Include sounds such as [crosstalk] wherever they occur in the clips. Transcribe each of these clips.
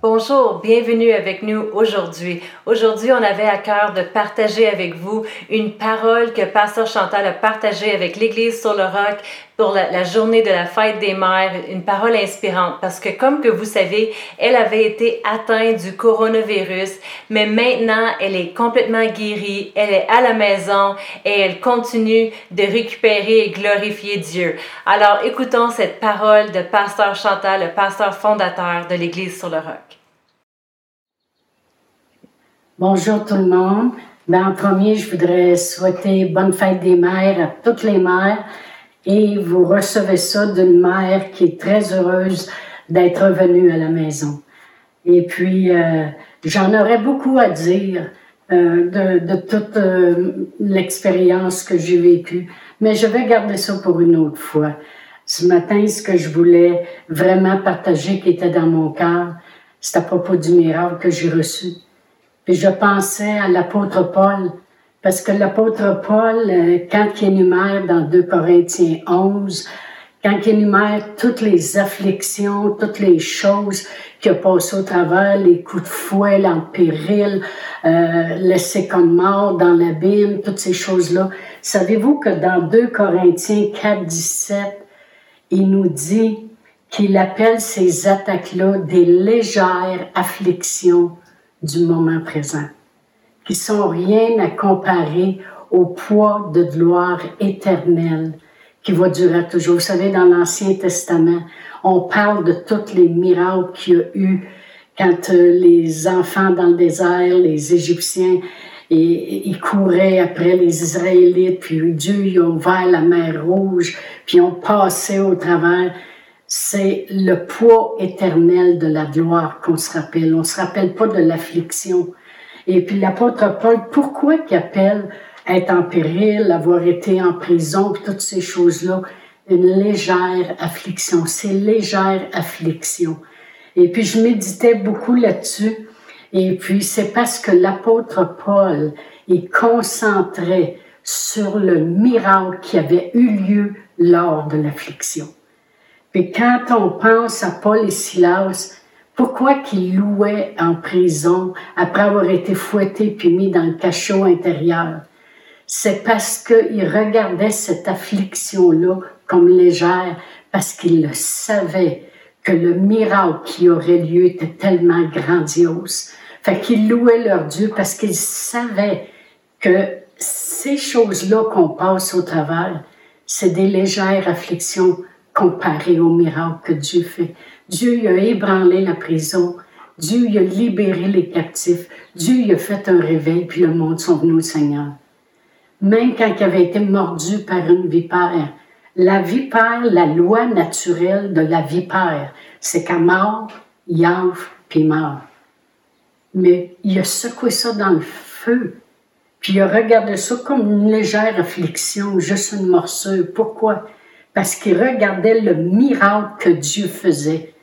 Bonjour, bienvenue avec nous aujourd'hui. Aujourd'hui, on avait à cœur de partager avec vous une parole que Pasteur Chantal a partagée avec l'Église sur le roc pour la, journée de la fête des mères, une parole inspirante parce que comme que vous savez, elle avait été atteinte du coronavirus, mais maintenant elle est complètement guérie, elle est à la maison et elle continue de récupérer et glorifier Dieu. Alors écoutons cette parole de Pasteur Chantal, le pasteur fondateur de l'Église sur le roc. Bonjour tout le monde. Ben, en premier, je voudrais souhaiter bonne fête des mères à toutes les mères et vous recevez ça d'une mère qui est très heureuse d'être venue à la maison. Et puis, euh, j'en aurais beaucoup à dire euh, de, toute euh, l'expérience que j'ai vécue, mais je vais garder ça pour une autre fois. Ce matin, ce que je voulais vraiment partager qui était dans mon cœur, c'est à propos du miracle que j'ai reçu. Puis je pensais à l'apôtre Paul, parce que l'apôtre Paul, euh, quand il énumère dans 2 Corinthiens 11, quand il énumère toutes les afflictions, toutes les choses qu'il a passées au travers, les coups de fouet, l'empéril, euh, laissé comme mort dans l'abîme, toutes ces choses-là. Savez-vous que dans 2 Corinthiens 4, 17, il nous dit qu'il appelle ces attaques-là des légères afflictions du moment présent, qui sont rien à comparer au poids de gloire éternelle qui va durer toujours. Vous savez, dans l'Ancien Testament, on parle de tous les miracles qu'il y a eu quand euh, les enfants dans le désert, les Égyptiens, et, ils couraient après les Israélites, puis Dieu ils ont ouvert la mer Rouge, puis ont passé au travers c'est le poids éternel de la gloire qu'on se rappelle. On se rappelle pas de l'affliction. Et puis l'apôtre Paul, pourquoi qu'il appelle être en péril, avoir été en prison, toutes ces choses-là, une légère affliction. C'est légère affliction. Et puis je méditais beaucoup là-dessus. Et puis c'est parce que l'apôtre Paul est concentré sur le miracle qui avait eu lieu lors de l'affliction. Et quand on pense à Paul et Silas, pourquoi qu'ils louaient en prison après avoir été fouettés puis mis dans le cachot intérieur? C'est parce qu'ils regardaient cette affliction-là comme légère, parce qu'ils le savaient que le miracle qui aurait lieu était tellement grandiose. Fait qu'ils louaient leur Dieu parce qu'ils savaient que ces choses-là qu'on passe au travers, c'est des légères afflictions comparé au miracle que Dieu fait. Dieu a ébranlé la prison. Dieu a libéré les captifs. Dieu a fait un réveil, puis le monde sont venus au Seigneur. Même quand il avait été mordu par une vipère, la vipère, la loi naturelle de la vipère, c'est qu'à mort, il enfle, puis meurt. Mais il a secoué ça dans le feu, puis il a regardé ça comme une légère affliction, juste une morsure. Pourquoi? Parce qu'il regardait le miracle que Dieu faisait.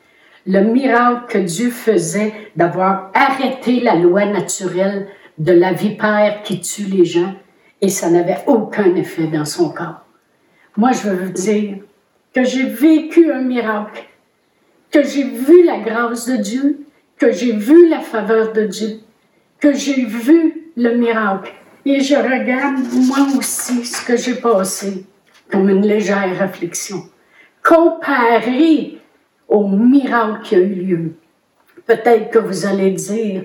Le miracle que Dieu faisait d'avoir arrêté la loi naturelle de la vipère qui tue les gens et ça n'avait aucun effet dans son corps. Moi, je veux vous dire que j'ai vécu un miracle, que j'ai vu la grâce de Dieu, que j'ai vu la faveur de Dieu, que j'ai vu le miracle. Et je regarde moi aussi ce que j'ai passé comme une légère réflexion, comparé au miracle qui a eu lieu. Peut-être que vous allez dire,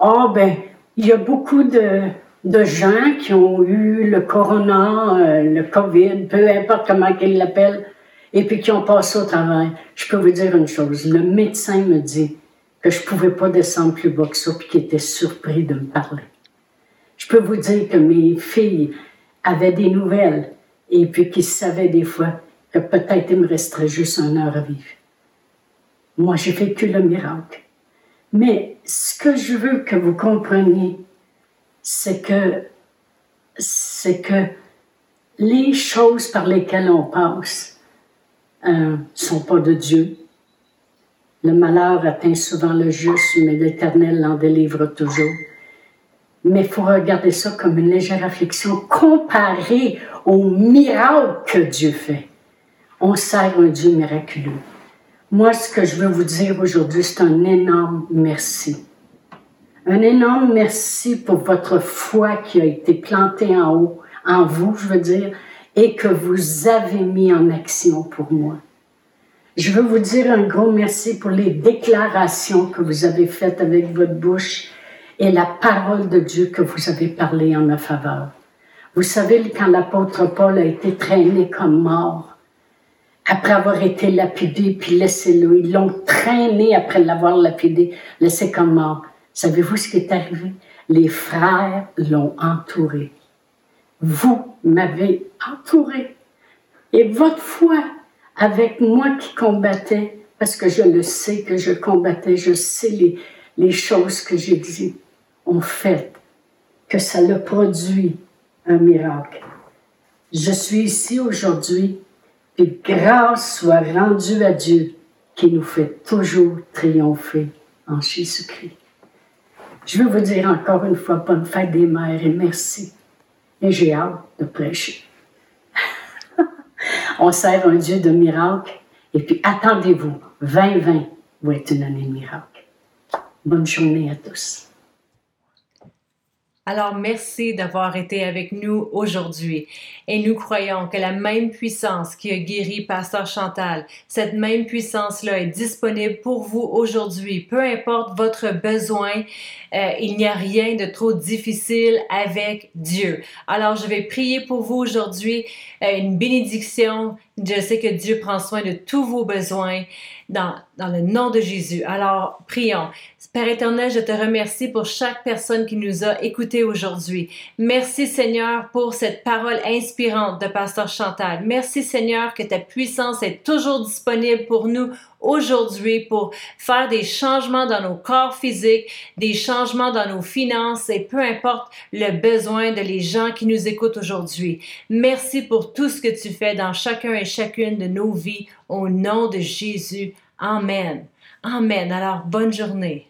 ah oh, ben, il y a beaucoup de, de gens qui ont eu le corona, euh, le COVID, peu importe comment qu'ils l'appellent, et puis qui ont passé au travail. Je peux vous dire une chose, le médecin me dit que je pouvais pas descendre plus bas que ça, puis qu'il était surpris de me parler. Je peux vous dire que mes filles avaient des nouvelles et puis qu'ils savaient des fois que peut-être il me resterait juste un heure à vivre. Moi, j'ai vécu le miracle. Mais ce que je veux que vous compreniez, c'est que, c'est que les choses par lesquelles on passe ne euh, sont pas de Dieu. Le malheur atteint souvent le juste, mais l'Éternel l'en délivre toujours mais il faut regarder ça comme une légère affliction comparée au miracle que Dieu fait. On sert un Dieu miraculeux. Moi, ce que je veux vous dire aujourd'hui, c'est un énorme merci. Un énorme merci pour votre foi qui a été plantée en haut, en vous, je veux dire, et que vous avez mis en action pour moi. Je veux vous dire un gros merci pour les déclarations que vous avez faites avec votre bouche et la parole de Dieu que vous avez parlé en ma faveur. Vous savez, quand l'apôtre Paul a été traîné comme mort, après avoir été lapidé puis laissé là, ils l'ont traîné après l'avoir lapidé, laissé comme mort. Savez-vous ce qui est arrivé? Les frères l'ont entouré. Vous m'avez entouré. Et votre foi avec moi qui combattais, parce que je le sais que je combattais, je sais les, les choses que j'ai dit, ont fait que ça le produit un miracle. Je suis ici aujourd'hui et grâce soit rendue à Dieu qui nous fait toujours triompher en Jésus-Christ. Je veux vous dire encore une fois bonne fête des mères et merci. Et j'ai hâte de prêcher. [laughs] On sert un Dieu de miracles. Et puis attendez-vous, 2020 va être une année de miracles. Bonne journée à tous. Alors merci d'avoir été avec nous aujourd'hui et nous croyons que la même puissance qui a guéri Pasteur Chantal, cette même puissance-là est disponible pour vous aujourd'hui. Peu importe votre besoin, euh, il n'y a rien de trop difficile avec Dieu. Alors je vais prier pour vous aujourd'hui, euh, une bénédiction. Je sais que Dieu prend soin de tous vos besoins dans, dans le nom de Jésus. Alors prions. Père éternel, je te remercie pour chaque personne qui nous a écoutés aujourd'hui. Merci Seigneur pour cette parole inspirante de Pasteur Chantal. Merci Seigneur que ta puissance est toujours disponible pour nous aujourd'hui pour faire des changements dans nos corps physiques, des changements dans nos finances et peu importe le besoin de les gens qui nous écoutent aujourd'hui. Merci pour tout ce que tu fais dans chacun et chacune de nos vies au nom de Jésus. Amen. Amen. Alors, bonne journée.